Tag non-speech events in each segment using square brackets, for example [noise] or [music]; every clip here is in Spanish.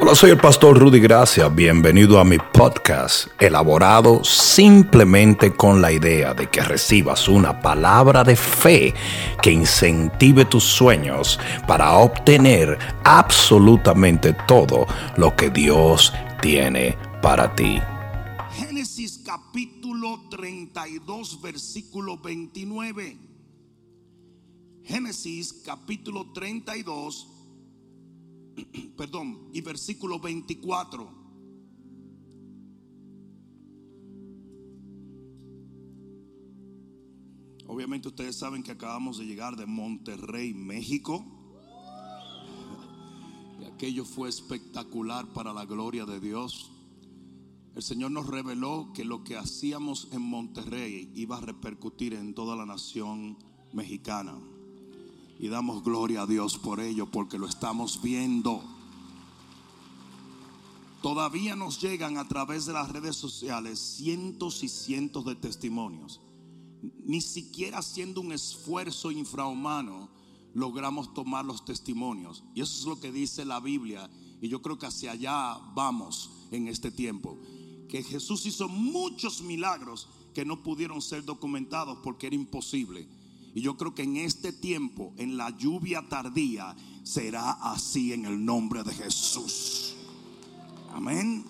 Hola, soy el pastor Rudy Gracia. Bienvenido a mi podcast, elaborado simplemente con la idea de que recibas una palabra de fe que incentive tus sueños para obtener absolutamente todo lo que Dios tiene para ti. Génesis capítulo 32, versículo 29. Génesis capítulo 32, [clears throat] perdón, y versículo 24. Obviamente ustedes saben que acabamos de llegar de Monterrey, México. [laughs] Y aquello fue espectacular para la gloria de Dios. El Señor nos reveló que lo que hacíamos en Monterrey iba a repercutir en toda la nación mexicana. Y damos gloria a Dios por ello, porque lo estamos viendo. Todavía nos llegan a través de las redes sociales cientos y cientos de testimonios. Ni siquiera haciendo un esfuerzo infrahumano logramos tomar los testimonios. Y eso es lo que dice la Biblia. Y yo creo que hacia allá vamos en este tiempo. Que Jesús hizo muchos milagros que no pudieron ser documentados porque era imposible. Y yo creo que en este tiempo, en la lluvia tardía, será así en el nombre de Jesús. Amén.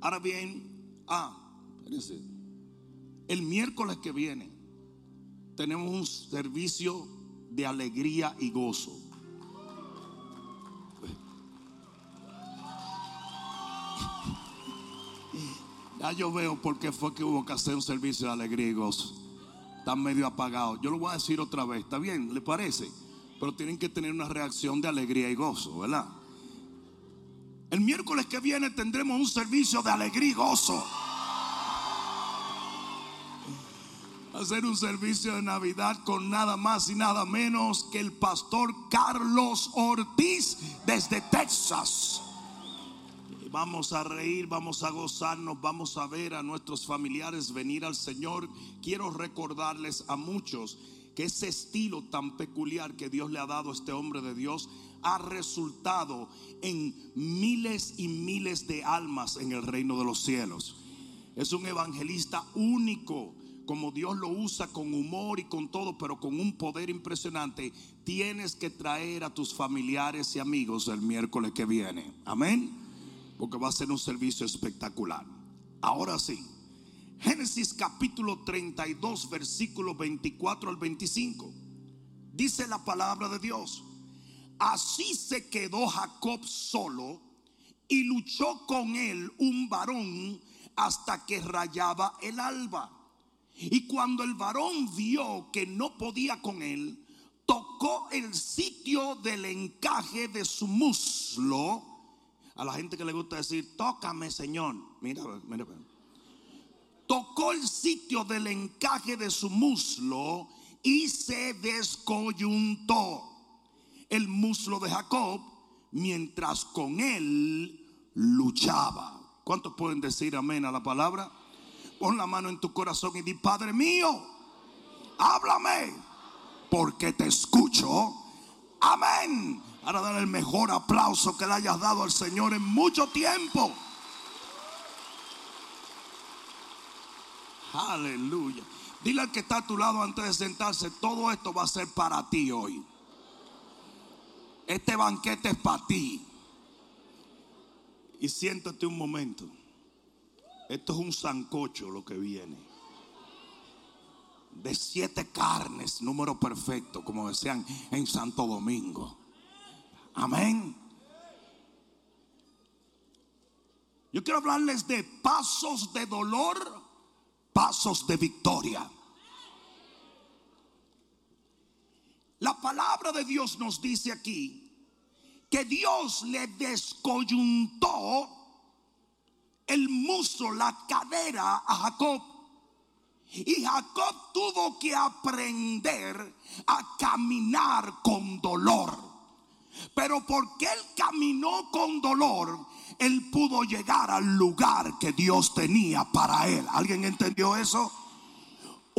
Ahora bien, ah, el miércoles que viene tenemos un servicio de alegría y gozo. [laughs] Ya yo veo por qué fue que hubo que hacer un servicio de alegría y gozo. Están medio apagados. Yo lo voy a decir otra vez. ¿Está bien? ¿Le parece? Pero tienen que tener una reacción de alegría y gozo, ¿verdad? El miércoles que viene tendremos un servicio de alegría y gozo. Ser un servicio de Navidad con nada más y nada menos que el pastor Carlos Ortiz desde Texas. Vamos a reír, vamos a gozarnos, vamos a ver a nuestros familiares venir al Señor. Quiero recordarles a muchos que ese estilo tan peculiar que Dios le ha dado a este hombre de Dios ha resultado en miles y miles de almas en el reino de los cielos. Es un evangelista único, como Dios lo usa con humor y con todo, pero con un poder impresionante. Tienes que traer a tus familiares y amigos el miércoles que viene. Amén porque va a ser un servicio espectacular. Ahora sí, Génesis capítulo 32, versículo 24 al 25. Dice la palabra de Dios. Así se quedó Jacob solo y luchó con él un varón hasta que rayaba el alba. Y cuando el varón vio que no podía con él, tocó el sitio del encaje de su muslo a la gente que le gusta decir, tócame Señor. Mira, mira, mira. Tocó el sitio del encaje de su muslo y se descoyuntó el muslo de Jacob mientras con él luchaba. ¿Cuántos pueden decir amén a la palabra? Pon la mano en tu corazón y di, Padre mío, háblame, porque te escucho. Amén. Ahora dar el mejor aplauso que le hayas dado al Señor en mucho tiempo. Aleluya. Dile al que está a tu lado antes de sentarse, todo esto va a ser para ti hoy. Este banquete es para ti. Y siéntate un momento. Esto es un sancocho lo que viene. De siete carnes, número perfecto, como decían en Santo Domingo. Amén. Yo quiero hablarles de pasos de dolor, pasos de victoria. La palabra de Dios nos dice aquí que Dios le descoyuntó el muslo, la cadera a Jacob. Y Jacob tuvo que aprender a caminar con dolor. Pero porque él caminó con dolor, él pudo llegar al lugar que Dios tenía para él. ¿Alguien entendió eso?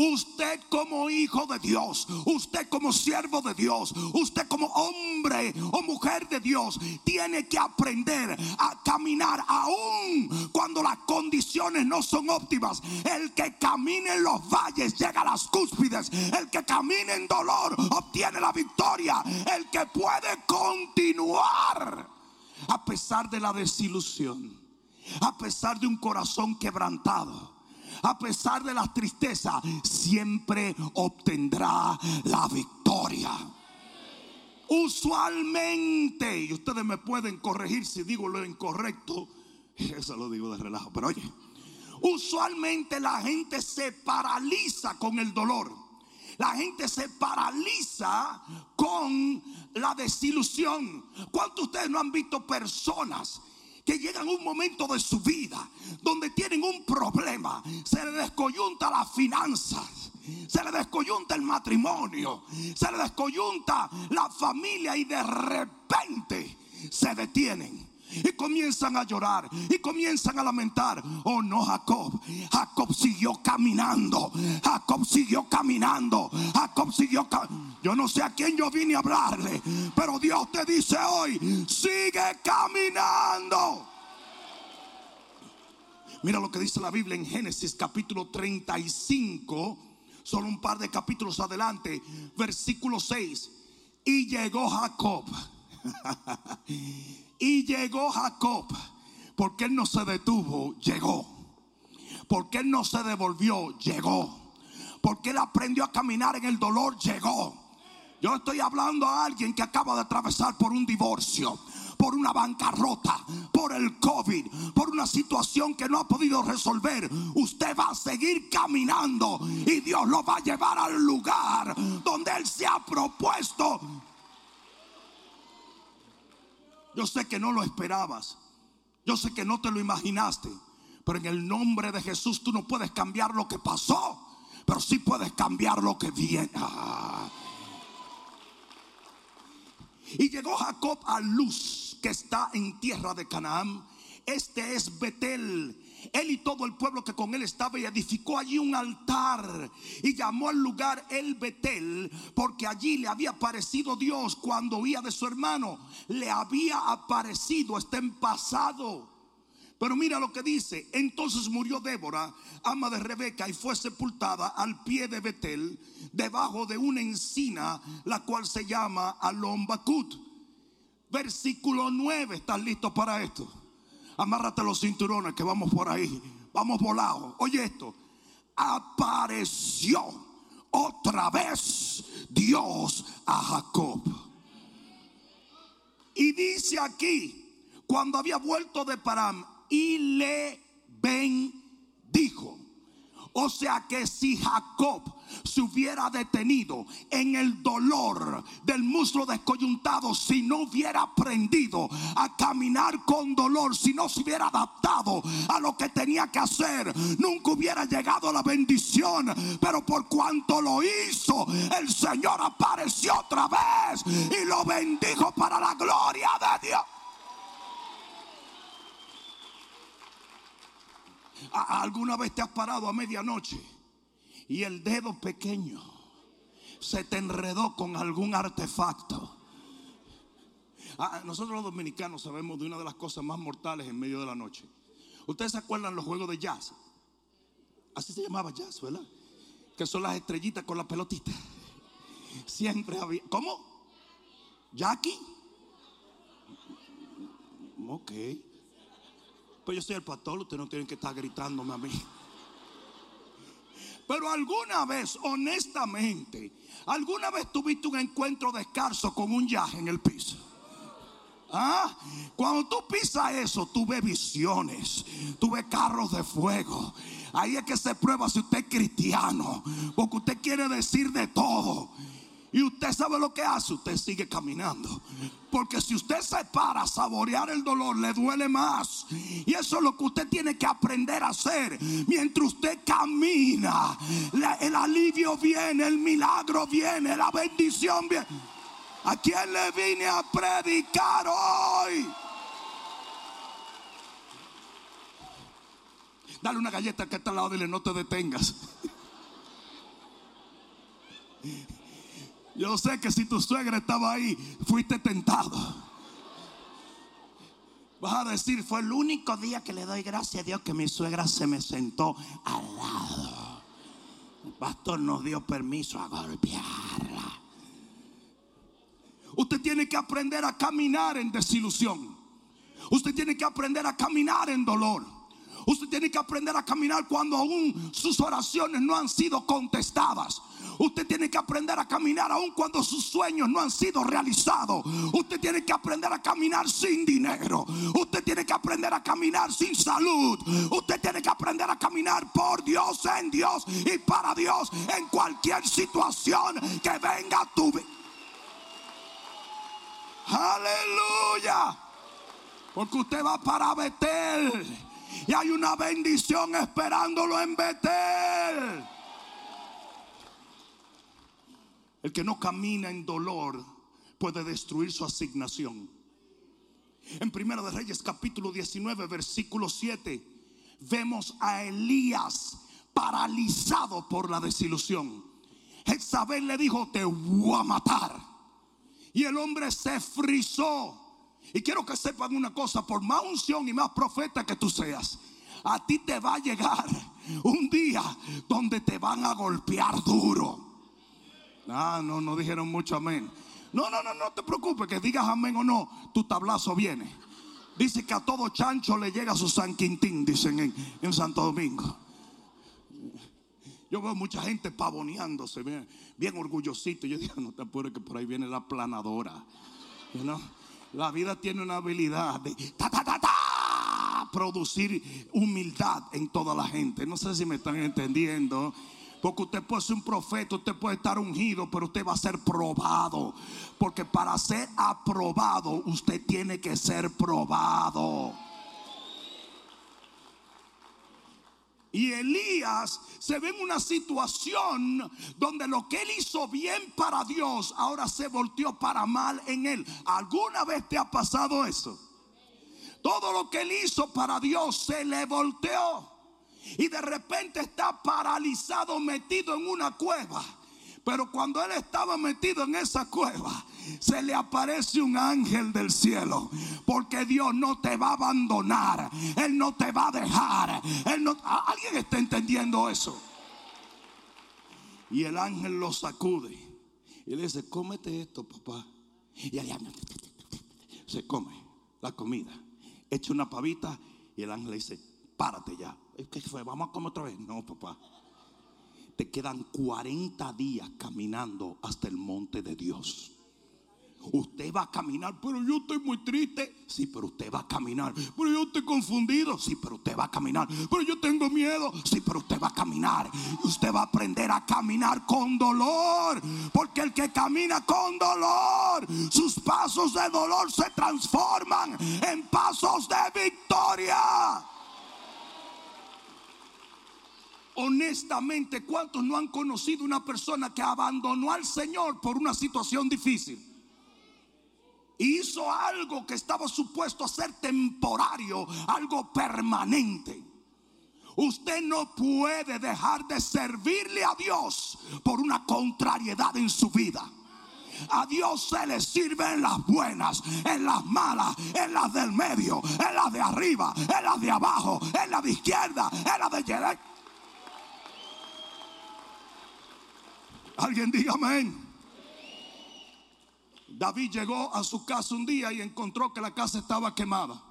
Usted como hijo de Dios, usted como siervo de Dios, usted como hombre o mujer de Dios, tiene que aprender a caminar aún cuando las condiciones no son óptimas. El que camine en los valles llega a las cúspides. El que camine en dolor obtiene la victoria. El que puede continuar a pesar de la desilusión, a pesar de un corazón quebrantado a pesar de la tristeza, siempre obtendrá la victoria. Usualmente, y ustedes me pueden corregir si digo lo incorrecto, [laughs] eso lo digo de relajo, pero oye, usualmente la gente se paraliza con el dolor. La gente se paraliza con la desilusión. ¿Cuántos de ustedes no han visto personas que llegan un momento de su vida donde tienen un problema, se le descoyunta las finanzas, se le descoyunta el matrimonio, se le descoyunta la familia y de repente se detienen y comienzan a llorar y comienzan a lamentar. Oh no, Jacob. Jacob siguió caminando. Jacob siguió caminando. Jacob siguió caminando. Yo no sé a quién yo vine a hablarle, pero Dios te dice hoy, sigue caminando. Mira lo que dice la Biblia en Génesis capítulo 35, solo un par de capítulos adelante, versículo 6. Y llegó Jacob. [laughs] y llegó Jacob. Porque él no se detuvo, llegó. Porque él no se devolvió, llegó. Porque él aprendió a caminar en el dolor, llegó. Yo estoy hablando a alguien que acaba de atravesar por un divorcio por una bancarrota, por el COVID, por una situación que no ha podido resolver, usted va a seguir caminando y Dios lo va a llevar al lugar donde Él se ha propuesto. Yo sé que no lo esperabas, yo sé que no te lo imaginaste, pero en el nombre de Jesús tú no puedes cambiar lo que pasó, pero sí puedes cambiar lo que viene. Y llegó Jacob a Luz, que está en tierra de Canaán. Este es Betel. Él y todo el pueblo que con él estaba y edificó allí un altar y llamó al lugar el Betel porque allí le había aparecido Dios cuando oía de su hermano. Le había aparecido, está en pasado. Pero mira lo que dice. Entonces murió Débora, ama de Rebeca, y fue sepultada al pie de Betel, debajo de una encina, la cual se llama Alombacut. Versículo 9. ¿Estás listo para esto? Amárrate los cinturones que vamos por ahí. Vamos volados. Oye esto. Apareció otra vez Dios a Jacob. Y dice aquí, cuando había vuelto de Param, y le bendijo. O sea que si Jacob se hubiera detenido en el dolor del muslo descoyuntado, si no hubiera aprendido a caminar con dolor, si no se hubiera adaptado a lo que tenía que hacer, nunca hubiera llegado a la bendición. Pero por cuanto lo hizo, el Señor apareció otra vez y lo bendijo para la gloria de Dios. ¿Alguna vez te has parado a medianoche y el dedo pequeño se te enredó con algún artefacto? Ah, nosotros los dominicanos sabemos de una de las cosas más mortales en medio de la noche. Ustedes se acuerdan los juegos de jazz. Así se llamaba jazz, ¿verdad? Que son las estrellitas con la pelotita. Siempre había. ¿Cómo? ¿Jackie? Ok. Pues yo soy el pastor, ustedes no tienen que estar gritándome a mí. Pero alguna vez, honestamente, alguna vez tuviste un encuentro descalzo con un yaje en el piso. ¿Ah? Cuando tú pisas eso, tú ves visiones, tú ves carros de fuego. Ahí es que se prueba si usted es cristiano, porque usted quiere decir de todo. Y usted sabe lo que hace, usted sigue caminando. Porque si usted se para a saborear el dolor, le duele más. Y eso es lo que usted tiene que aprender a hacer. Mientras usted camina, el alivio viene, el milagro viene, la bendición viene. ¿A quién le vine a predicar hoy? Dale una galleta que está al lado, dile no te detengas. Yo sé que si tu suegra estaba ahí, fuiste tentado. Vas a decir, fue el único día que le doy gracias a Dios que mi suegra se me sentó al lado. El pastor nos dio permiso a golpearla. Usted tiene que aprender a caminar en desilusión. Usted tiene que aprender a caminar en dolor. Usted tiene que aprender a caminar cuando aún sus oraciones no han sido contestadas. Usted tiene que aprender a caminar aun cuando sus sueños no han sido realizados. Usted tiene que aprender a caminar sin dinero. Usted tiene que aprender a caminar sin salud. Usted tiene que aprender a caminar por Dios, en Dios y para Dios en cualquier situación que venga a tu vida. Aleluya. Porque usted va para Betel. Y hay una bendición esperándolo en Betel. El que no camina en dolor puede destruir su asignación. En Primero de Reyes capítulo 19 versículo 7 vemos a Elías paralizado por la desilusión. Jezabel le dijo, te voy a matar. Y el hombre se frizó. Y quiero que sepan una cosa, por más unción y más profeta que tú seas, a ti te va a llegar un día donde te van a golpear duro. Ah, no, no dijeron mucho amén. No, no, no, no te preocupes, que digas amén o no, tu tablazo viene. Dice que a todo chancho le llega su San Quintín, dicen en, en Santo Domingo. Yo veo mucha gente pavoneándose, bien, bien orgullosito. Yo digo, no te apures que por ahí viene la planadora. You? La vida tiene una habilidad de ta, ta, ta, producir humildad en toda la gente. No sé si me están entendiendo. Porque usted puede ser un profeta, usted puede estar ungido, pero usted va a ser probado. Porque para ser aprobado, usted tiene que ser probado. Y Elías se ve en una situación donde lo que él hizo bien para Dios ahora se volteó para mal en él. ¿Alguna vez te ha pasado eso? Todo lo que él hizo para Dios se le volteó. Y de repente está paralizado, metido en una cueva. Pero cuando él estaba metido en esa cueva, se le aparece un ángel del cielo. Porque Dios no te va a abandonar. Él no te va a dejar. ¿Alguien está entendiendo eso? Y el ángel lo sacude. Y le dice, cómete esto, papá. Y allá se come la comida. Echa una pavita. Y el ángel le dice, párate ya. ¿Qué fue? ¿Vamos a comer otra vez? No, papá. Te quedan 40 días caminando hasta el monte de Dios. Usted va a caminar, pero yo estoy muy triste. Sí, pero usted va a caminar. Pero yo estoy confundido. Sí, pero usted va a caminar. Pero yo tengo miedo. Sí, pero usted va a caminar. Usted va a aprender a caminar con dolor. Porque el que camina con dolor, sus pasos de dolor se transforman en pasos de victoria. Honestamente, ¿cuántos no han conocido una persona que abandonó al Señor por una situación difícil? hizo algo que estaba supuesto a ser temporario, algo permanente. Usted no puede dejar de servirle a Dios por una contrariedad en su vida. A Dios se le sirve en las buenas, en las malas, en las del medio, en las de arriba, en las de abajo, en las de izquierda, en las de derecha. Alguien diga amén. David llegó a su casa un día y encontró que la casa estaba quemada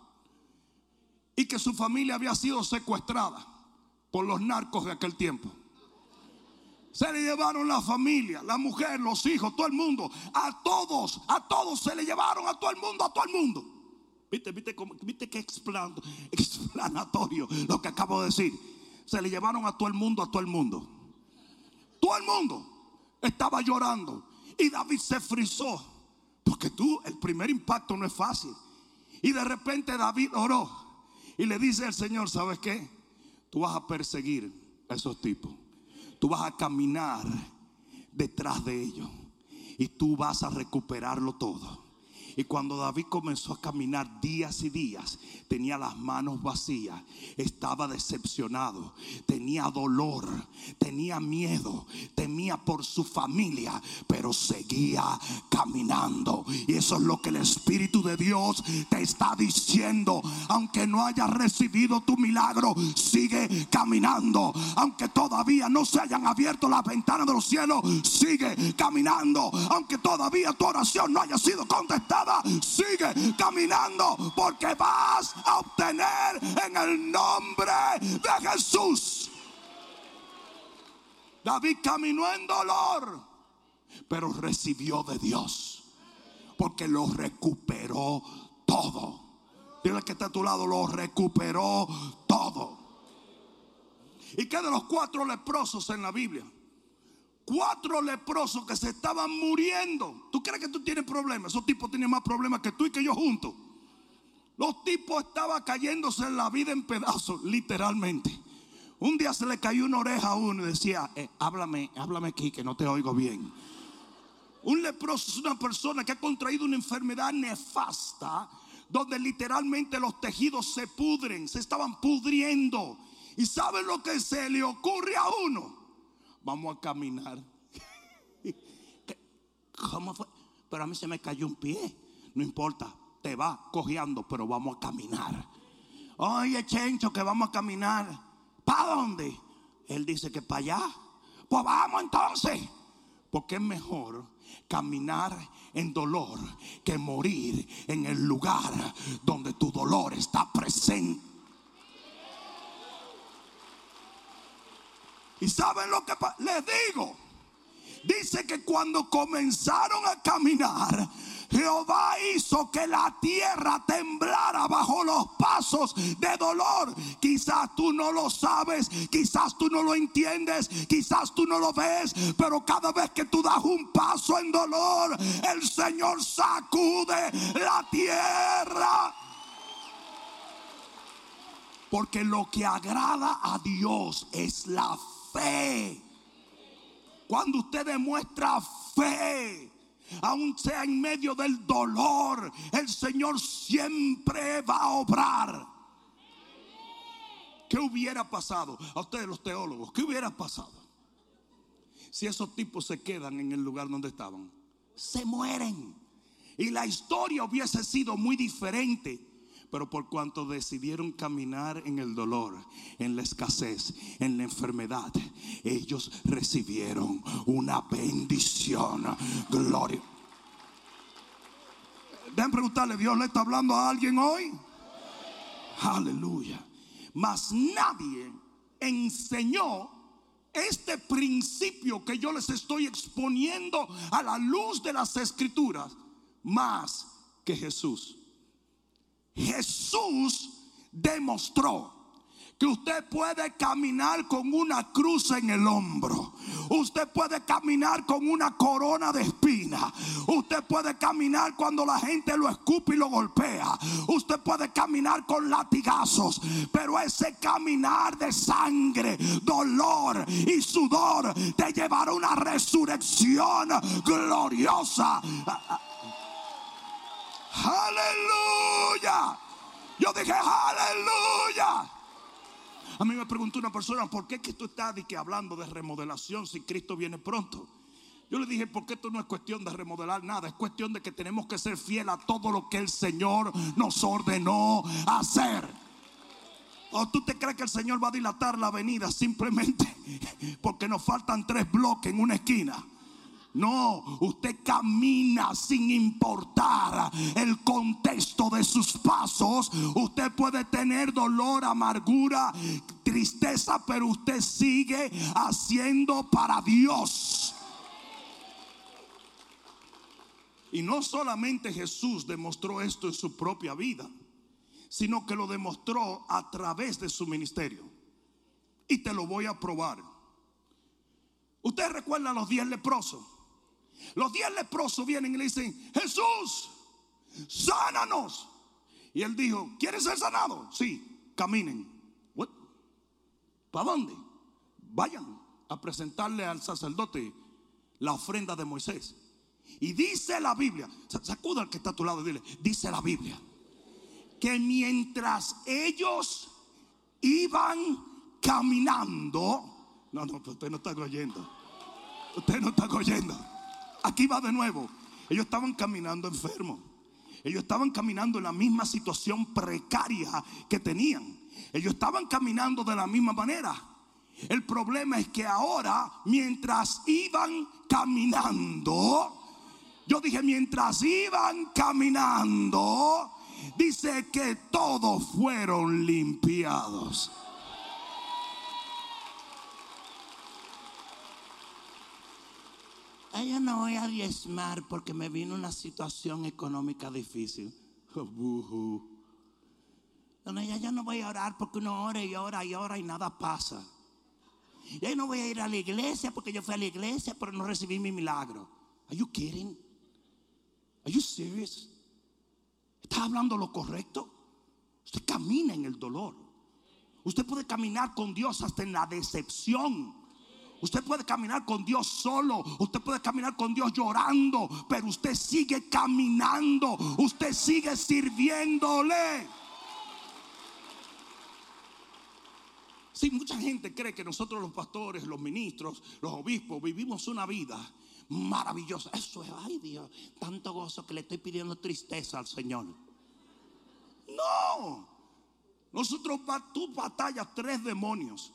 y que su familia había sido secuestrada por los narcos de aquel tiempo. Se le llevaron la familia, la mujer, los hijos, todo el mundo. A todos, a todos se le llevaron, a todo el mundo, a todo el mundo. ¿Viste, viste, viste qué [laughs] explanatorio lo que acabo de decir? Se le llevaron a todo el mundo, a todo el mundo. Todo el mundo estaba llorando. Y David se frizó. Porque tú, el primer impacto no es fácil. Y de repente David oró y le dice al Señor, ¿sabes qué? Tú vas a perseguir a esos tipos. Tú vas a caminar detrás de ellos. Y tú vas a recuperarlo todo. Y cuando David comenzó a caminar días y días, tenía las manos vacías, estaba decepcionado, tenía dolor, tenía miedo, temía por su familia, pero seguía caminando. Y eso es lo que el Espíritu de Dios te está diciendo. Aunque no hayas recibido tu milagro, sigue caminando. Aunque todavía no se hayan abierto las ventanas de los cielos, sigue caminando. Aunque todavía tu oración no haya sido contestada, sigue caminando. Porque vas a obtener en el nombre de Jesús. David caminó en dolor, pero recibió de Dios. Porque lo recuperó todo. Dile que está a tu lado, lo recuperó todo. ¿Y qué de los cuatro leprosos en la Biblia? Cuatro leprosos que se estaban muriendo. ¿Tú crees que tú tienes problemas? Esos tipos tienen más problemas que tú y que yo juntos. Los tipos estaban cayéndose en la vida en pedazos, literalmente. Un día se le cayó una oreja a uno y decía, eh, háblame, háblame aquí que no te oigo bien. Un leproso es una persona que ha contraído una enfermedad nefasta donde literalmente los tejidos se pudren, se estaban pudriendo. ¿Y saben lo que se le ocurre a uno? Vamos a caminar. [laughs] ¿Cómo fue? Pero a mí se me cayó un pie. No importa, te va cojeando, pero vamos a caminar. Oye, Chencho, que vamos a caminar. ¿Para dónde? Él dice que para allá. Pues vamos entonces. Porque es mejor caminar en dolor que morir en el lugar donde tu dolor está presente. ¿Y saben lo que les digo? Dice que cuando comenzaron a caminar, Jehová hizo que la tierra temblara bajo los pasos de dolor. Quizás tú no lo sabes, quizás tú no lo entiendes, quizás tú no lo ves, pero cada vez que tú das un paso en dolor, el Señor sacude la tierra. Porque lo que agrada a Dios es la fe. Cuando usted demuestra fe, aun sea en medio del dolor, el Señor siempre va a obrar. ¿Qué hubiera pasado? A ustedes los teólogos, ¿qué hubiera pasado? Si esos tipos se quedan en el lugar donde estaban, se mueren. Y la historia hubiese sido muy diferente. Pero por cuanto decidieron caminar en el dolor, en la escasez, en la enfermedad, ellos recibieron una bendición. Gloria. Deben preguntarle, ¿Dios le está hablando a alguien hoy? Aleluya. Mas nadie enseñó este principio que yo les estoy exponiendo a la luz de las escrituras más que Jesús. Jesús demostró que usted puede caminar con una cruz en el hombro. Usted puede caminar con una corona de espina. Usted puede caminar cuando la gente lo escupe y lo golpea. Usted puede caminar con latigazos. Pero ese caminar de sangre, dolor y sudor te llevará a una resurrección gloriosa. Aleluya. Yo dije, aleluya. A mí me preguntó una persona, ¿por qué que tú estás que hablando de remodelación si Cristo viene pronto? Yo le dije, porque esto no es cuestión de remodelar nada, es cuestión de que tenemos que ser fiel a todo lo que el Señor nos ordenó hacer. ¿O tú te crees que el Señor va a dilatar la avenida simplemente [laughs] porque nos faltan tres bloques en una esquina? No, usted camina sin importar el contexto de sus pasos. Usted puede tener dolor, amargura, tristeza, pero usted sigue haciendo para Dios. Y no solamente Jesús demostró esto en su propia vida, sino que lo demostró a través de su ministerio. Y te lo voy a probar. Usted recuerda a los diez leprosos. Los diez leprosos vienen y le dicen, Jesús, sánanos. Y él dijo, ¿quieres ser sanado? Sí, caminen. ¿Para dónde? Vayan a presentarle al sacerdote la ofrenda de Moisés. Y dice la Biblia, sacuda al que está a tu lado y dile, dice la Biblia, que mientras ellos iban caminando, no, no, usted no está oyendo, usted no está oyendo, aquí va de nuevo, ellos estaban caminando enfermos, ellos estaban caminando en la misma situación precaria que tenían, ellos estaban caminando de la misma manera. El problema es que ahora, mientras iban caminando, yo dije, mientras iban caminando, dice que todos fueron limpiados. Ella no voy a diezmar porque me vino una situación económica difícil. [laughs] No, ya, ya no voy a orar porque uno ora y ora y ora y nada pasa. Ya no voy a ir a la iglesia porque yo fui a la iglesia pero no recibí mi milagro. Are you kidding? Are you serious? ¿Está hablando lo correcto? Usted camina en el dolor. Usted puede caminar con Dios hasta en la decepción. Usted puede caminar con Dios solo. Usted puede caminar con Dios llorando. Pero usted sigue caminando. Usted sigue sirviéndole. Sí, mucha gente cree que nosotros los pastores, los ministros, los obispos vivimos una vida maravillosa. Eso es, ay Dios, tanto gozo que le estoy pidiendo tristeza al Señor. No, nosotros tú batallas tres demonios.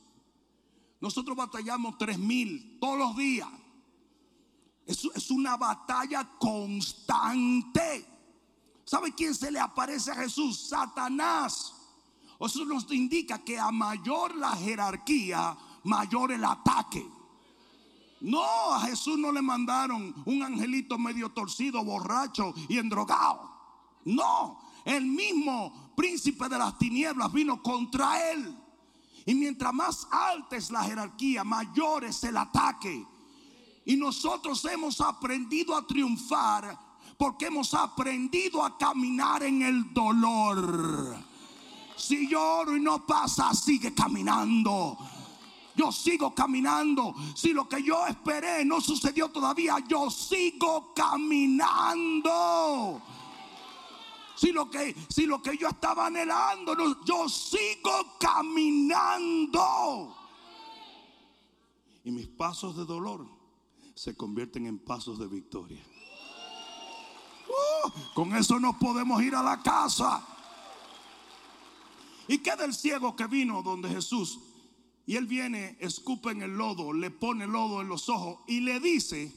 Nosotros batallamos tres mil todos los días. Es, es una batalla constante. ¿Sabe quién se le aparece a Jesús? Satanás. Eso nos indica que a mayor la jerarquía, mayor el ataque. No, a Jesús no le mandaron un angelito medio torcido, borracho y endrogado. No, el mismo príncipe de las tinieblas vino contra él. Y mientras más alta es la jerarquía, mayor es el ataque. Y nosotros hemos aprendido a triunfar porque hemos aprendido a caminar en el dolor. Si lloro y no pasa, sigue caminando. Yo sigo caminando. Si lo que yo esperé no sucedió todavía, yo sigo caminando. Si lo que, si lo que yo estaba anhelando, yo sigo caminando. Y mis pasos de dolor se convierten en pasos de victoria. Uh, con eso no podemos ir a la casa. ¿Y qué del ciego que vino donde Jesús? Y él viene, escupe en el lodo, le pone lodo en los ojos y le dice,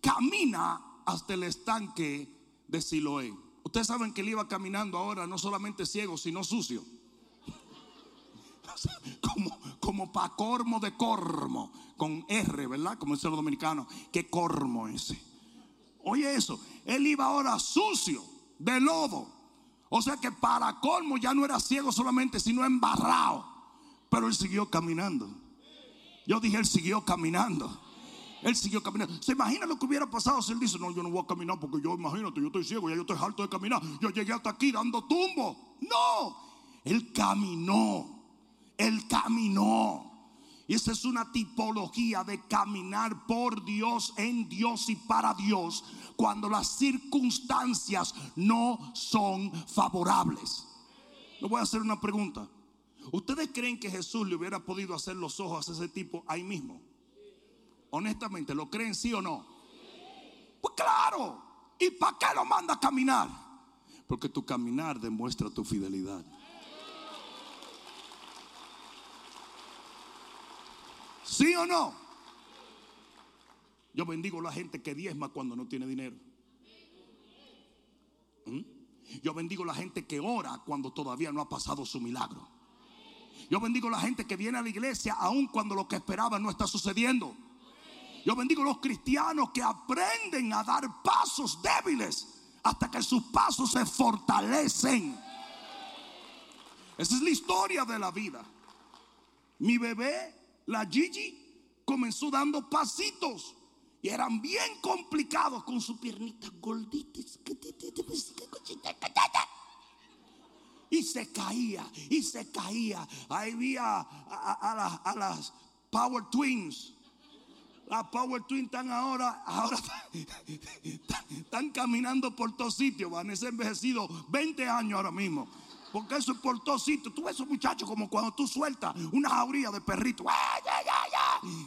camina hasta el estanque de Siloé. Ustedes saben que él iba caminando ahora no solamente ciego, sino sucio. [laughs] Como, como pa' cormo de cormo, con R, ¿verdad? Como dice los dominicanos, ¿qué cormo ese? Oye eso, él iba ahora sucio, de lodo. O sea que para colmo ya no era ciego solamente, sino embarrado. Pero él siguió caminando. Yo dije, él siguió caminando. Él siguió caminando. ¿Se imagina lo que hubiera pasado si él dice, no, yo no voy a caminar porque yo, imagínate, yo estoy ciego, ya yo estoy harto de caminar. Yo llegué hasta aquí dando tumbo. No, él caminó. Él caminó. Y esa es una tipología de caminar por Dios, en Dios y para Dios, cuando las circunstancias no son favorables. Le voy a hacer una pregunta. ¿Ustedes creen que Jesús le hubiera podido hacer los ojos a ese tipo ahí mismo? Honestamente, ¿lo creen sí o no? Pues claro. ¿Y para qué lo manda a caminar? Porque tu caminar demuestra tu fidelidad. ¿Sí o no? Yo bendigo a la gente que diezma cuando no tiene dinero. ¿Mm? Yo bendigo a la gente que ora cuando todavía no ha pasado su milagro. Yo bendigo a la gente que viene a la iglesia aun cuando lo que esperaba no está sucediendo. Yo bendigo a los cristianos que aprenden a dar pasos débiles hasta que sus pasos se fortalecen. Esa es la historia de la vida. Mi bebé la Gigi comenzó dando pasitos y eran bien complicados con su piernita gorditas. Y se caía, y se caía. Ahí había a, las Power Twins. Las Power Twins están ahora, ahora [laughs] están caminando por todos sitios. Vanessa ha envejecido 20 años ahora mismo. Porque eso es por todos sitios. Tú ves esos muchachos como cuando tú sueltas una jauría de perrito.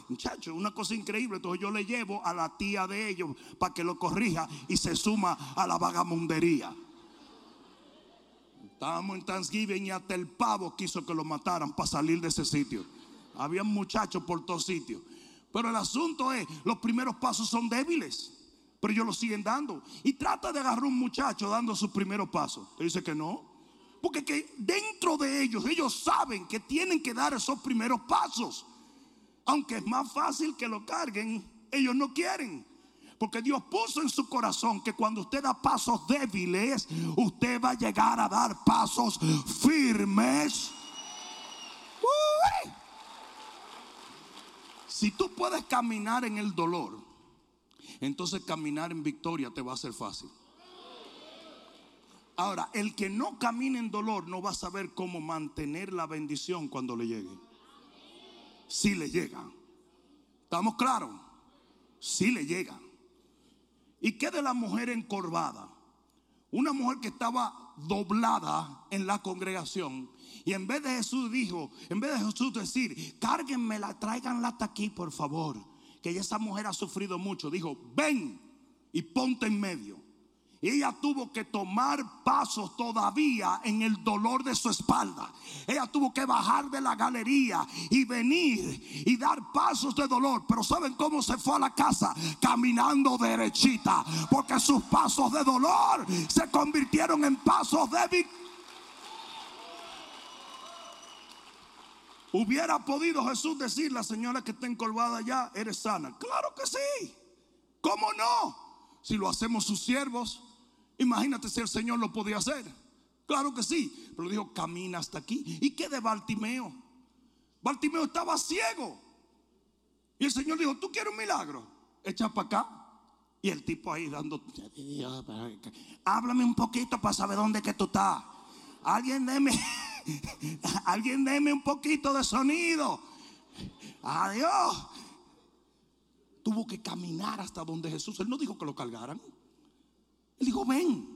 Muchachos, una cosa increíble. Entonces yo le llevo a la tía de ellos para que lo corrija y se suma a la vagamundería. Estábamos en Thanksgiving y hasta el pavo quiso que lo mataran para salir de ese sitio. Había muchachos por todos sitios. Pero el asunto es, los primeros pasos son débiles, pero ellos lo siguen dando. Y trata de agarrar un muchacho dando sus primeros pasos. Te dice que no. Porque que dentro de ellos, ellos saben que tienen que dar esos primeros pasos. Aunque es más fácil que lo carguen, ellos no quieren. Porque Dios puso en su corazón que cuando usted da pasos débiles, usted va a llegar a dar pasos firmes. Si tú puedes caminar en el dolor, entonces caminar en victoria te va a ser fácil. Ahora, el que no camina en dolor no va a saber cómo mantener la bendición cuando le llegue. Si le llega. ¿Estamos claros? Si le llega. ¿Y qué de la mujer encorvada? Una mujer que estaba doblada en la congregación. Y en vez de Jesús dijo, en vez de Jesús decir, cárguenmela, tráiganla hasta aquí, por favor. Que esa mujer ha sufrido mucho. Dijo, ven y ponte en medio. Ella tuvo que tomar pasos todavía en el dolor de su espalda. Ella tuvo que bajar de la galería y venir y dar pasos de dolor. Pero ¿saben cómo se fue a la casa? Caminando derechita. Porque sus pasos de dolor se convirtieron en pasos de. ¿Hubiera podido Jesús decir, la señora que está encolvada ya, eres sana? Claro que sí. ¿Cómo no? Si lo hacemos sus siervos, Imagínate si el Señor lo podía hacer. Claro que sí. Pero dijo, camina hasta aquí. ¿Y qué de Bartimeo? Bartimeo estaba ciego. Y el Señor dijo, ¿tú quieres un milagro? Echa para acá. Y el tipo ahí dando, háblame un poquito para saber dónde que tú estás. Alguien deme, [laughs] alguien deme un poquito de sonido. Adiós. Tuvo que caminar hasta donde Jesús. Él no dijo que lo cargaran. Él dijo, ven.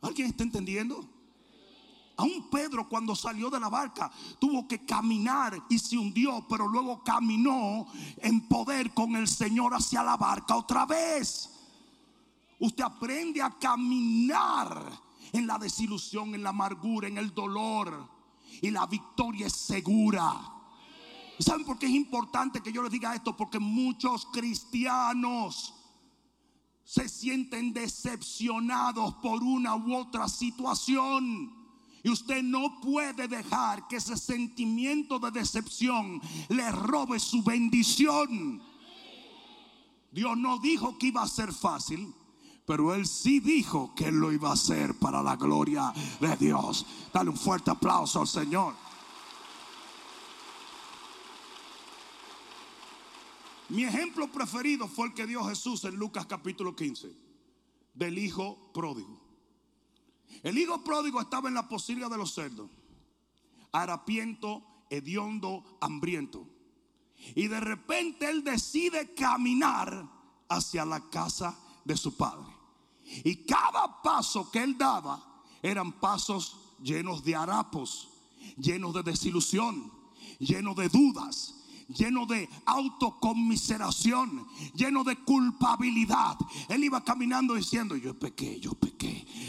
¿Alguien está entendiendo? Aún Pedro cuando salió de la barca tuvo que caminar y se hundió, pero luego caminó en poder con el Señor hacia la barca otra vez. Usted aprende a caminar en la desilusión, en la amargura, en el dolor. Y la victoria es segura. ¿Saben por qué es importante que yo les diga esto? Porque muchos cristianos se sienten decepcionados por una u otra situación. Y usted no puede dejar que ese sentimiento de decepción le robe su bendición. Dios no dijo que iba a ser fácil, pero Él sí dijo que lo iba a hacer para la gloria de Dios. Dale un fuerte aplauso al Señor. Mi ejemplo preferido fue el que dio Jesús en Lucas capítulo 15, del hijo pródigo. El hijo pródigo estaba en la posilga de los cerdos, harapiento, hediondo, hambriento. Y de repente él decide caminar hacia la casa de su padre. Y cada paso que él daba eran pasos llenos de harapos, llenos de desilusión, llenos de dudas, lleno de autocomiseración, lleno de culpabilidad. Él iba caminando diciendo, yo pequé, yo pequé,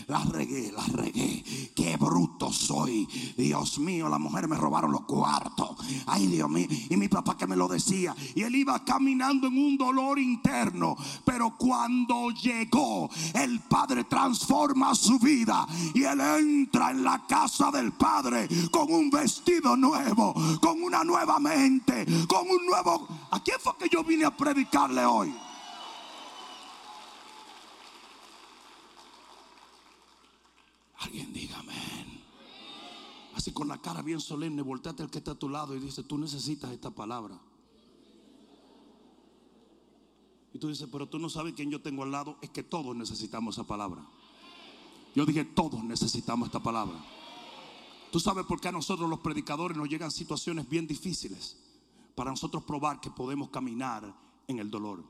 la regué, la regué, qué bruto soy. Dios mío, las mujeres me robaron los cuartos. Ay, Dios mío, y mi papá que me lo decía. Y él iba caminando en un dolor interno, pero cuando llegó, el Padre transforma su vida y él entra en la casa del Padre con un vestido nuevo, con una nueva mente, con un nuevo... ¿A quién fue que yo vine a predicarle hoy? Alguien diga amén. Con la cara bien solemne, volteate al que está a tu lado y dice, tú necesitas esta palabra. Y tú dices, pero tú no sabes quién yo tengo al lado. Es que todos necesitamos esa palabra. Yo dije, todos necesitamos esta palabra. Tú sabes por qué a nosotros los predicadores nos llegan situaciones bien difíciles para nosotros probar que podemos caminar en el dolor.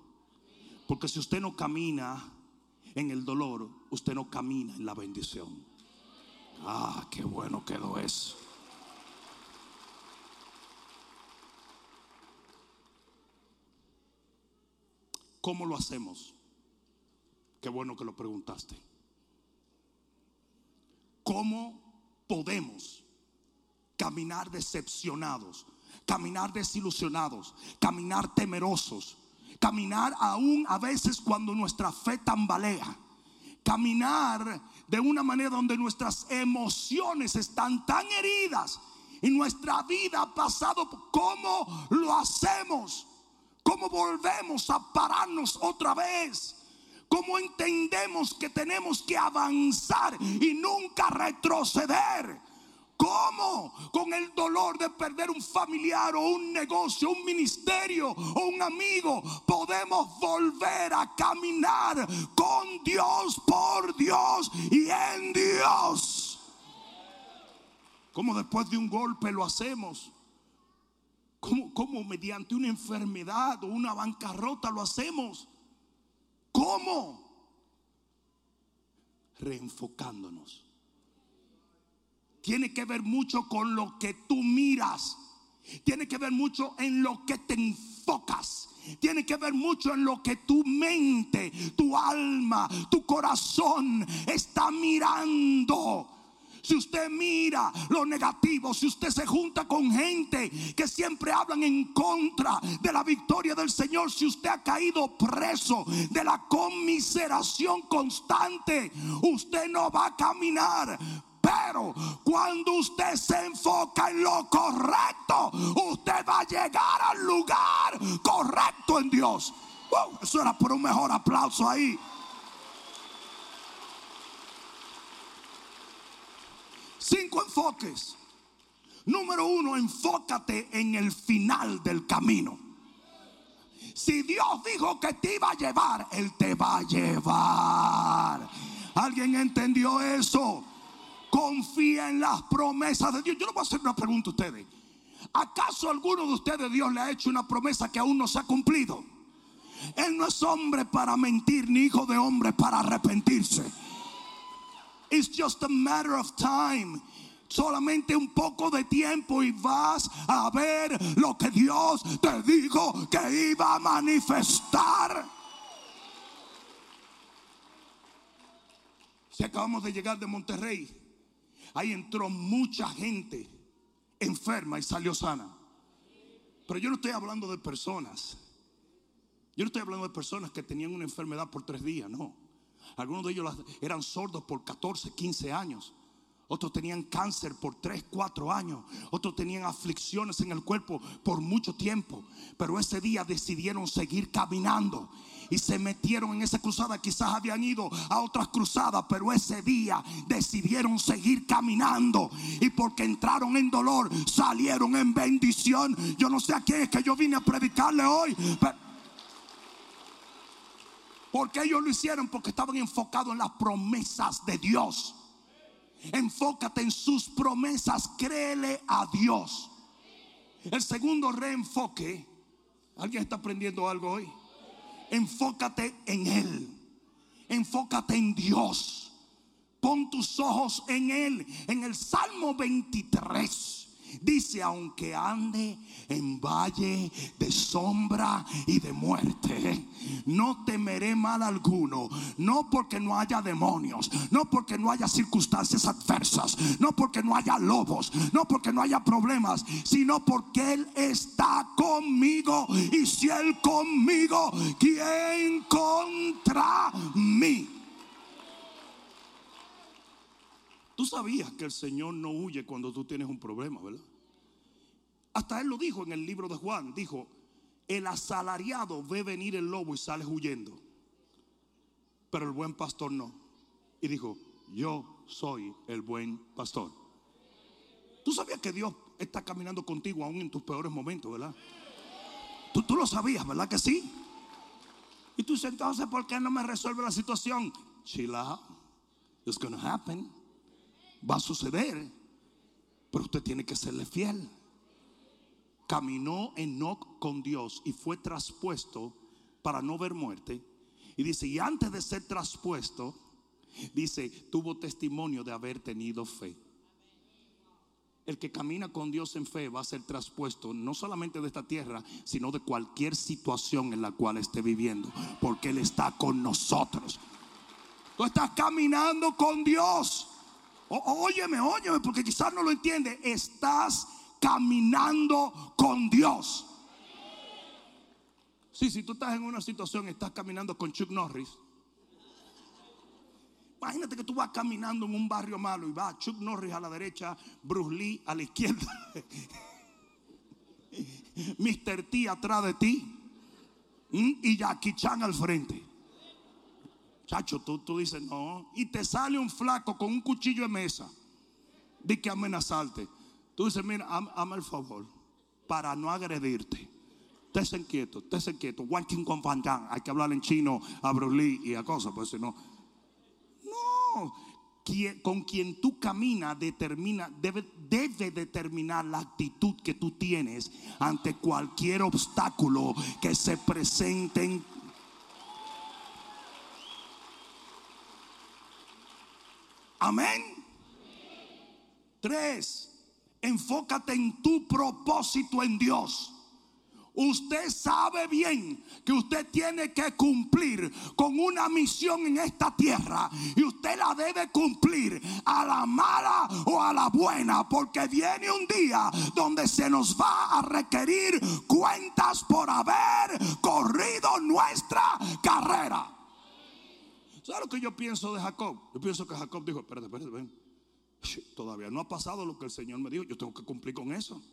Porque si usted no camina en el dolor, usted no camina en la bendición. Ah, qué bueno quedó eso. ¿Cómo lo hacemos? Qué bueno que lo preguntaste. ¿Cómo podemos caminar decepcionados, caminar desilusionados, caminar temerosos, caminar aún a veces cuando nuestra fe tambalea? Caminar de una manera donde nuestras emociones están tan heridas y nuestra vida ha pasado. ¿Cómo lo hacemos? ¿Cómo volvemos a pararnos otra vez? ¿Cómo entendemos que tenemos que avanzar y nunca retroceder? ¿Cómo? Con el dolor de perder un familiar o un negocio, un ministerio o un amigo, podemos volver a caminar con Dios, por Dios y en Dios. ¿Cómo después de un golpe lo hacemos? ¿Cómo, mediante una enfermedad o una bancarrota lo hacemos? ¿Cómo? Reenfocándonos. Tiene que ver mucho con lo que tú miras. Tiene que ver mucho en lo que te enfocas. Tiene que ver mucho en lo que tu mente, tu alma, tu corazón está mirando. Si usted mira lo negativo, si usted se junta con gente que siempre hablan en contra de la victoria del Señor, si usted ha caído preso de la conmiseración constante, usted no va a caminar pero cuando usted se enfoca en lo correcto, usted va a llegar al lugar correcto en Dios. eso era por un mejor aplauso ahí. Cinco enfoques. Número uno, enfócate en el final del camino. Si Dios dijo que te iba a llevar, Él te va a llevar. ¿Alguien entendió eso? Confía en las promesas de Dios. Yo le voy a hacer una pregunta a ustedes. ¿Acaso alguno de ustedes Dios le ha hecho una promesa que aún no se ha cumplido? Él no es hombre para mentir, ni hijo de hombre para arrepentirse. It's just a matter of time. Solamente un poco de tiempo y vas a ver lo que Dios te dijo que iba a manifestar. Si acabamos de llegar de Monterrey, ahí entró mucha gente enferma y salió sana. Pero yo no estoy hablando de personas. Yo no estoy hablando de personas que tenían una enfermedad por tres días, no. Algunos de ellos eran sordos por 14, 15 años. Otros tenían cáncer por 3, 4 años. Otros tenían aflicciones en el cuerpo por mucho tiempo. Pero ese día decidieron seguir caminando. Y se metieron en esa cruzada. Quizás habían ido a otras cruzadas. Pero ese día decidieron seguir caminando. Y porque entraron en dolor, salieron en bendición. Yo no sé a quién es que yo vine a predicarle hoy. Pero porque ellos lo hicieron porque estaban enfocados en las promesas de Dios. Enfócate en sus promesas, créele a Dios. El segundo reenfoque, ¿alguien está aprendiendo algo hoy? Enfócate en Él. Enfócate en Dios. Pon tus ojos en Él. En el Salmo 23. Dice, aunque ande en valle de sombra y de muerte, no temeré mal alguno. No porque no haya demonios, no porque no haya circunstancias adversas, no porque no haya lobos, no porque no haya problemas, sino porque Él está conmigo. Y si Él conmigo, ¿quién contra mí? Tú sabías que el Señor no huye cuando tú tienes un problema, ¿verdad? Hasta Él lo dijo en el libro de Juan. Dijo, el asalariado ve venir el lobo y sale huyendo. Pero el buen pastor no. Y dijo, yo soy el buen pastor. Tú sabías que Dios está caminando contigo aún en tus peores momentos, ¿verdad? Tú, lo sabías, ¿verdad que sí? Y tú dices, entonces, ¿por qué no me resuelve la situación? Chill out. It's gonna happen va a suceder, pero usted tiene que serle fiel. Caminó Enoch con Dios y fue traspuesto para no ver muerte. Y dice, y antes de ser traspuesto, dice, tuvo testimonio de haber tenido fe. El que camina con Dios en fe va a ser traspuesto no solamente de esta tierra, sino de cualquier situación en la cual esté viviendo, porque Él está con nosotros. Tú estás caminando con Dios. Óyeme, óyeme, porque quizás no lo entiende. Estás caminando con Dios. Sí, si tú estás en una situación, estás caminando con Chuck Norris. Imagínate que tú vas caminando en un barrio malo y va Chuck Norris a la derecha, Bruce Lee a la izquierda, [laughs] Mr. T atrás de ti y Jackie Chan al frente. Chacho, tú, tú dices no. Y te sale un flaco con un cuchillo de mesa. Di que amenazarte. Tú dices, mira, ama el favor para no agredirte. Estés quieto, estés quieto. Hay que hablar en chino a Bruce y a cosas, pues si no. No. Con quien tú caminas determina, debe, debe determinar la actitud que tú tienes ante cualquier obstáculo que se presente en Amén. Tres, enfócate en tu propósito en Dios. Usted sabe bien que usted tiene que cumplir con una misión en esta tierra y usted la debe cumplir a la mala o a la buena porque viene un día donde se nos va a requerir cuentas por haber corrido nuestra carrera. ¿Sabes lo que yo pienso de Jacob? Yo pienso que Jacob dijo, espérate, espérate, ven. Todavía no ha pasado lo que el Señor me dijo, yo tengo que cumplir con eso.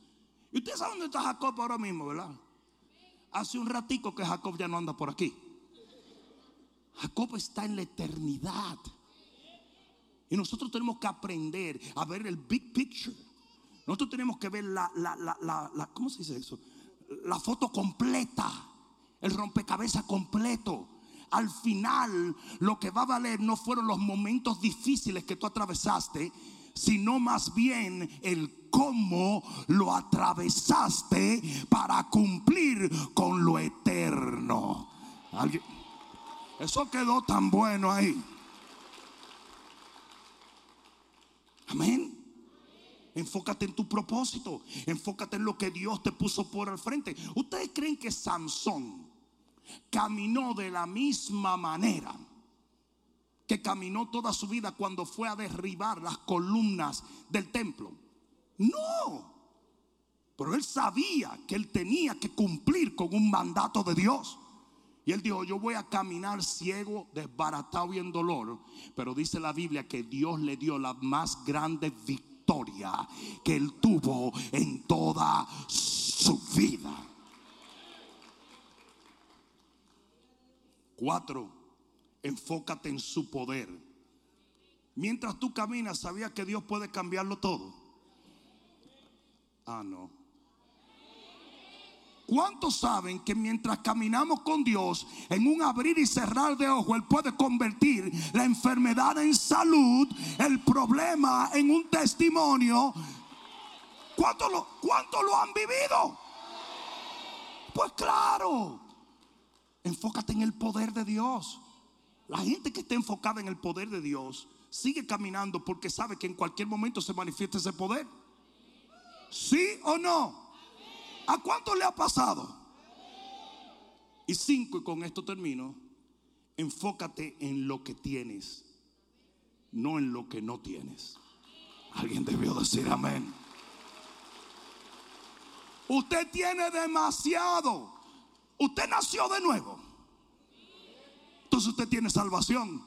Y usted sabe dónde está Jacob ahora mismo, ¿verdad? Hace un ratico que Jacob ya no anda por aquí. Jacob está en la eternidad. Y nosotros tenemos que aprender a ver el big picture. Nosotros tenemos que ver la, la, la ¿cómo se dice eso? La foto completa, el rompecabezas completo. Al final, lo que va a valer no fueron los momentos difíciles que tú atravesaste, sino más bien el cómo lo atravesaste para cumplir con lo eterno. Eso quedó tan bueno ahí. Amén. Enfócate en tu propósito. Enfócate en lo que Dios te puso por el frente. ¿Ustedes creen que Sansón caminó de la misma manera que caminó toda su vida cuando fue a derribar las columnas del templo? No. Pero él sabía que él tenía que cumplir con un mandato de Dios. Y él dijo, yo voy a caminar ciego, desbaratado y en dolor. Pero dice la Biblia que Dios le dio la más grande victoria que él tuvo en toda su vida. Cuatro, enfócate en su poder. Mientras tú caminas, sabía que Dios puede cambiarlo todo. Ah, no. ¿Cuántos saben que mientras caminamos con Dios, en un abrir y cerrar de ojos, Él puede convertir la enfermedad en salud, el problema en un testimonio? ¿Cuántos lo, cuánto lo han vivido? Pues claro, enfócate en el poder de Dios. La gente que está enfocada en el poder de Dios sigue caminando porque sabe que en cualquier momento se manifiesta ese poder. ¿Sí o no? ¿A cuánto le ha pasado? Y cinco, y con esto termino, enfócate en lo que tienes, no en lo que no tienes. Alguien debió decir amén. Usted tiene demasiado. Usted nació de nuevo. Entonces usted tiene salvación.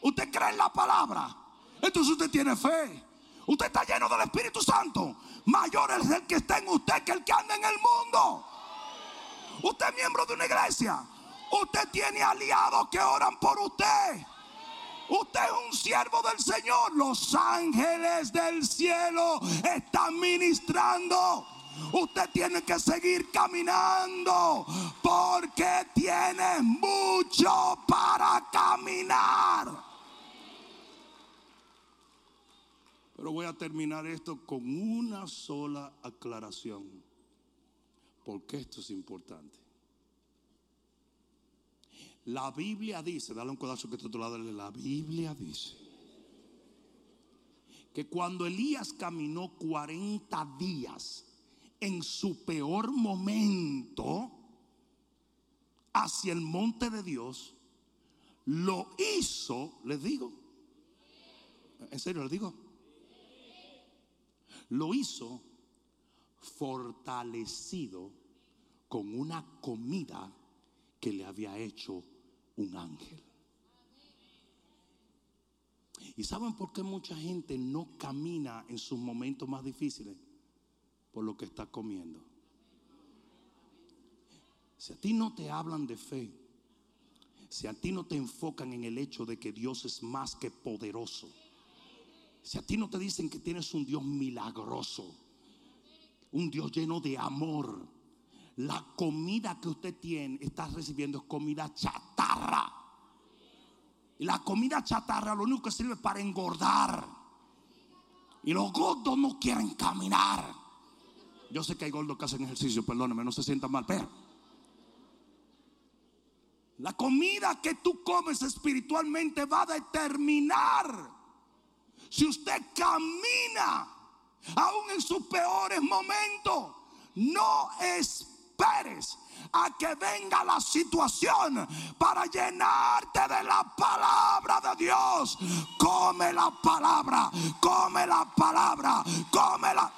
Usted cree en la palabra. Entonces usted tiene fe. Usted está lleno del Espíritu Santo. Mayor es el que está en usted que el que anda en el mundo. Usted es miembro de una iglesia. Usted tiene aliados que oran por usted. Usted es un siervo del Señor. Los ángeles del cielo están ministrando. Usted tiene que seguir caminando porque tiene mucho para caminar. Pero voy a terminar esto con una sola aclaración. Porque esto es importante. La Biblia dice, dale un codazo que está a tu lado, la Biblia dice que cuando Elías caminó 40 días en su peor momento hacia el monte de Dios, lo hizo, les digo, en serio les digo, lo hizo fortalecido con una comida que le había hecho un ángel. ¿Y saben por qué mucha gente no camina en sus momentos más difíciles? Por lo que está comiendo. Si a ti no te hablan de fe, si a ti no te enfocan en el hecho de que Dios es más que poderoso, si a ti no te dicen que tienes un Dios milagroso, un Dios lleno de amor, la comida que usted tiene, está recibiendo es comida chatarra. Y la comida chatarra lo único que sirve para engordar. Y los gordos no quieren caminar. Yo sé que hay gordos que hacen ejercicio, perdóneme, no se sientan mal, pero la comida que tú comes espiritualmente va a determinar si usted camina aún en sus peores momentos. No esperes a que venga la situación para llenarte de la palabra de Dios. Come la palabra, come la palabra, come la...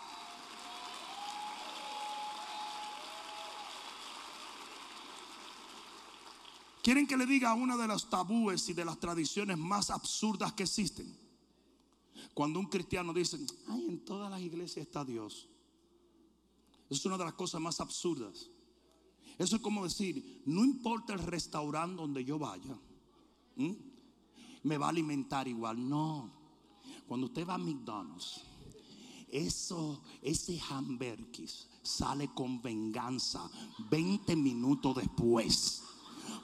¿Quieren que le diga una de las tabúes y de las tradiciones más absurdas que existen? Cuando un cristiano dice, ay, en todas las iglesias está Dios. Es una de las cosas más absurdas. Eso es como decir, no importa el restaurante donde yo vaya, me va a alimentar igual. No. Cuando usted va a McDonald's, eso, ese hamburgues sale con venganza 20 minutos después.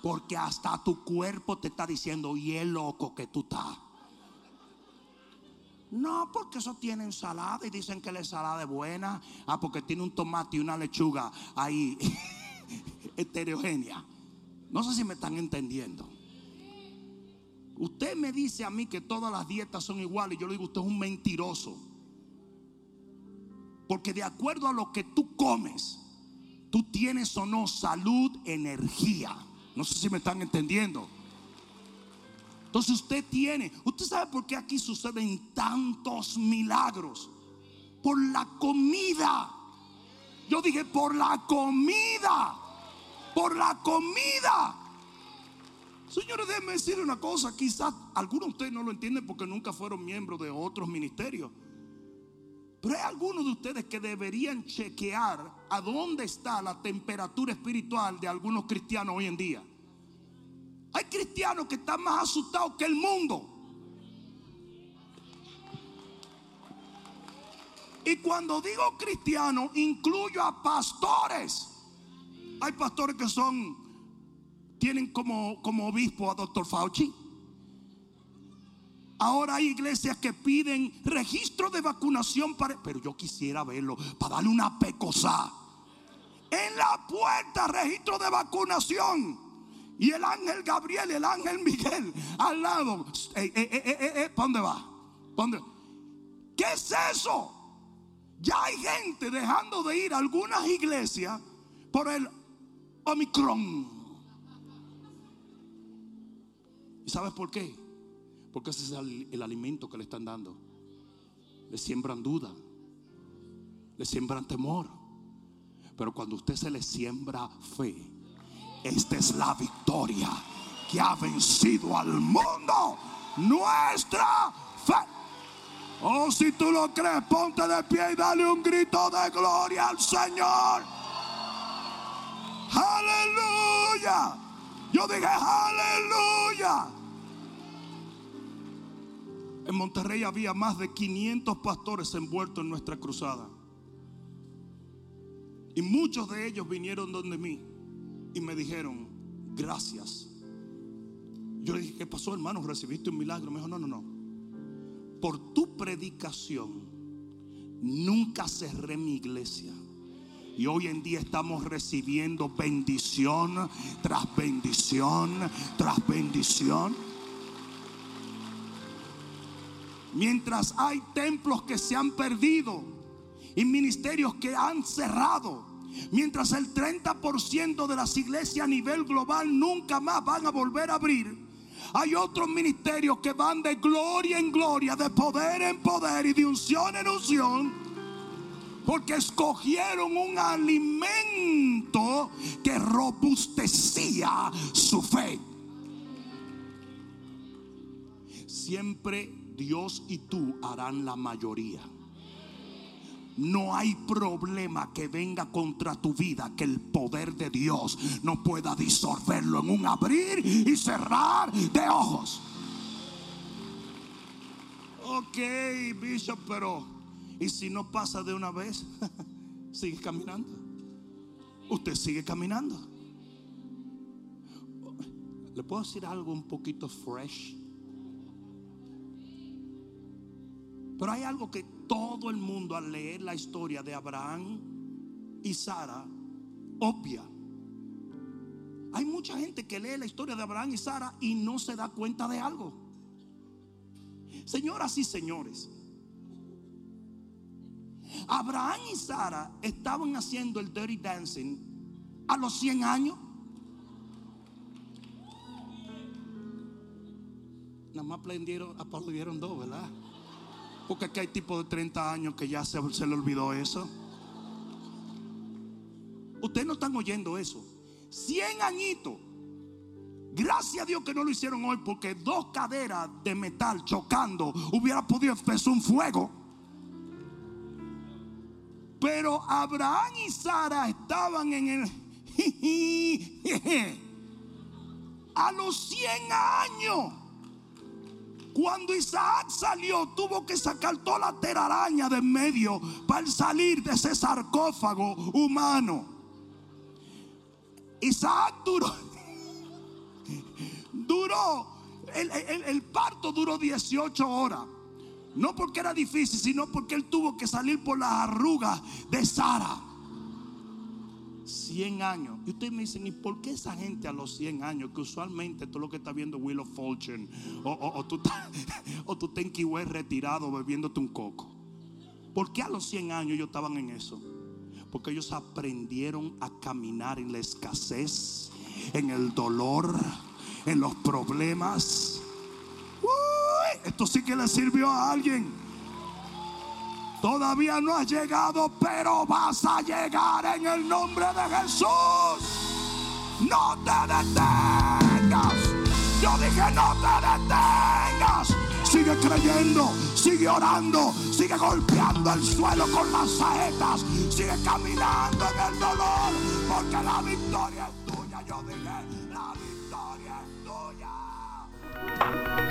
Porque hasta tu cuerpo te está diciendo, y es loco que tú estás. No, porque eso tiene ensalada y dicen que la ensalada es buena. Ah, porque tiene un tomate y una lechuga ahí [laughs] heterogénea. No sé si me están entendiendo. Usted me dice a mí que todas las dietas son iguales y yo le digo, usted es un mentiroso. Porque de acuerdo a lo que tú comes, tú tienes o no salud, energía. No sé si me están entendiendo. Entonces usted tiene, usted sabe por qué aquí suceden tantos milagros. Por la comida. Yo dije, por la comida. Por la comida. Señores, déjenme decir una cosa. Quizás algunos de ustedes no lo entienden porque nunca fueron miembros de otros ministerios. Pero hay algunos de ustedes que deberían chequear a dónde está la temperatura espiritual de algunos cristianos hoy en día. Hay cristianos que están más asustados que el mundo. Y cuando digo cristiano, incluyo a pastores. Hay pastores que son, tienen como, como obispo a doctor Fauci. Ahora hay iglesias que piden registro de vacunación para. Pero yo quisiera verlo para darle una pecosa. En la puerta, registro de vacunación. Y el ángel Gabriel, el ángel Miguel al lado. Eh, eh, eh, ¿Para dónde va? dónde? ¿Qué es eso? Ya hay gente dejando de ir a algunas iglesias por el Omicron. ¿Y sabes por qué? Porque ese es el, alimento que le están dando. Le siembran duda, le siembran temor. Pero cuando usted se le siembra fe, esta es la victoria que ha vencido al mundo. Nuestra fe. Oh, si tú lo crees, ponte de pie y dale un grito de gloria al Señor. Aleluya. Yo dije, aleluya. En Monterrey había más de 500 pastores envueltos en nuestra cruzada. Y muchos de ellos vinieron donde mí y me dijeron, gracias. Yo le dije, ¿qué pasó hermano? ¿Recibiste un milagro? Me dijo, no, no, no. Por tu predicación, nunca cerré mi iglesia. Y hoy en día estamos recibiendo bendición tras bendición tras bendición. Mientras hay templos que se han perdido y ministerios que han cerrado. Mientras el 30% de las iglesias a nivel global nunca más van a volver a abrir. Hay otros ministerios que van de gloria en gloria, de poder en poder y de unción en unción. Porque escogieron un alimento que robustecía su fe. Siempre Dios y tú harán la mayoría. No hay problema que venga contra tu vida que el poder de Dios no pueda disolverlo en un abrir y cerrar de ojos. Ok, Bishop, pero ¿y si no pasa de una vez? [laughs] sigue caminando. Usted sigue caminando. ¿Le puedo decir algo un poquito fresh? Pero hay algo que todo el mundo al leer la historia de Abraham y Sara obvia. Hay mucha gente que lee la historia de Abraham y Sara y no se da cuenta de algo. Señoras y señores, Abraham y Sara estaban haciendo el dirty dancing a los 100 años. Nada más aplaudieron, aplaudieron dos, ¿verdad? Porque aquí hay tipos de 30 años que ya se, se le olvidó eso. Ustedes no están oyendo eso. 100 añitos. Gracias a Dios que no lo hicieron hoy porque dos caderas de metal chocando hubiera podido empezar un fuego. Pero Abraham y Sara estaban en el... [laughs] a los 100 años. Cuando Isaac salió, tuvo que sacar toda la telaraña de en medio para salir de ese sarcófago humano. Isaac duró, [laughs] duró, el parto duró 18 horas. No porque era difícil, sino porque él tuvo que salir por las arrugas de Sara. 100 años. Y ustedes me dicen, ¿y por qué esa gente a los 100 años? Que usualmente todo lo que está viendo Will of Fortune o, o, tú, o tú ten [laughs] retirado bebiéndote un coco. ¿Por qué a los 100 años ellos estaban en eso? Porque ellos aprendieron a caminar en la escasez, en el dolor, en los problemas. esto sí que le sirvió a alguien. Todavía no has llegado, pero vas a llegar en el nombre de Jesús. No te detengas. Yo dije, no te detengas. Sigue creyendo, sigue orando, sigue golpeando el suelo con las saetas, sigue caminando en el dolor, porque la victoria es tuya. Yo dije,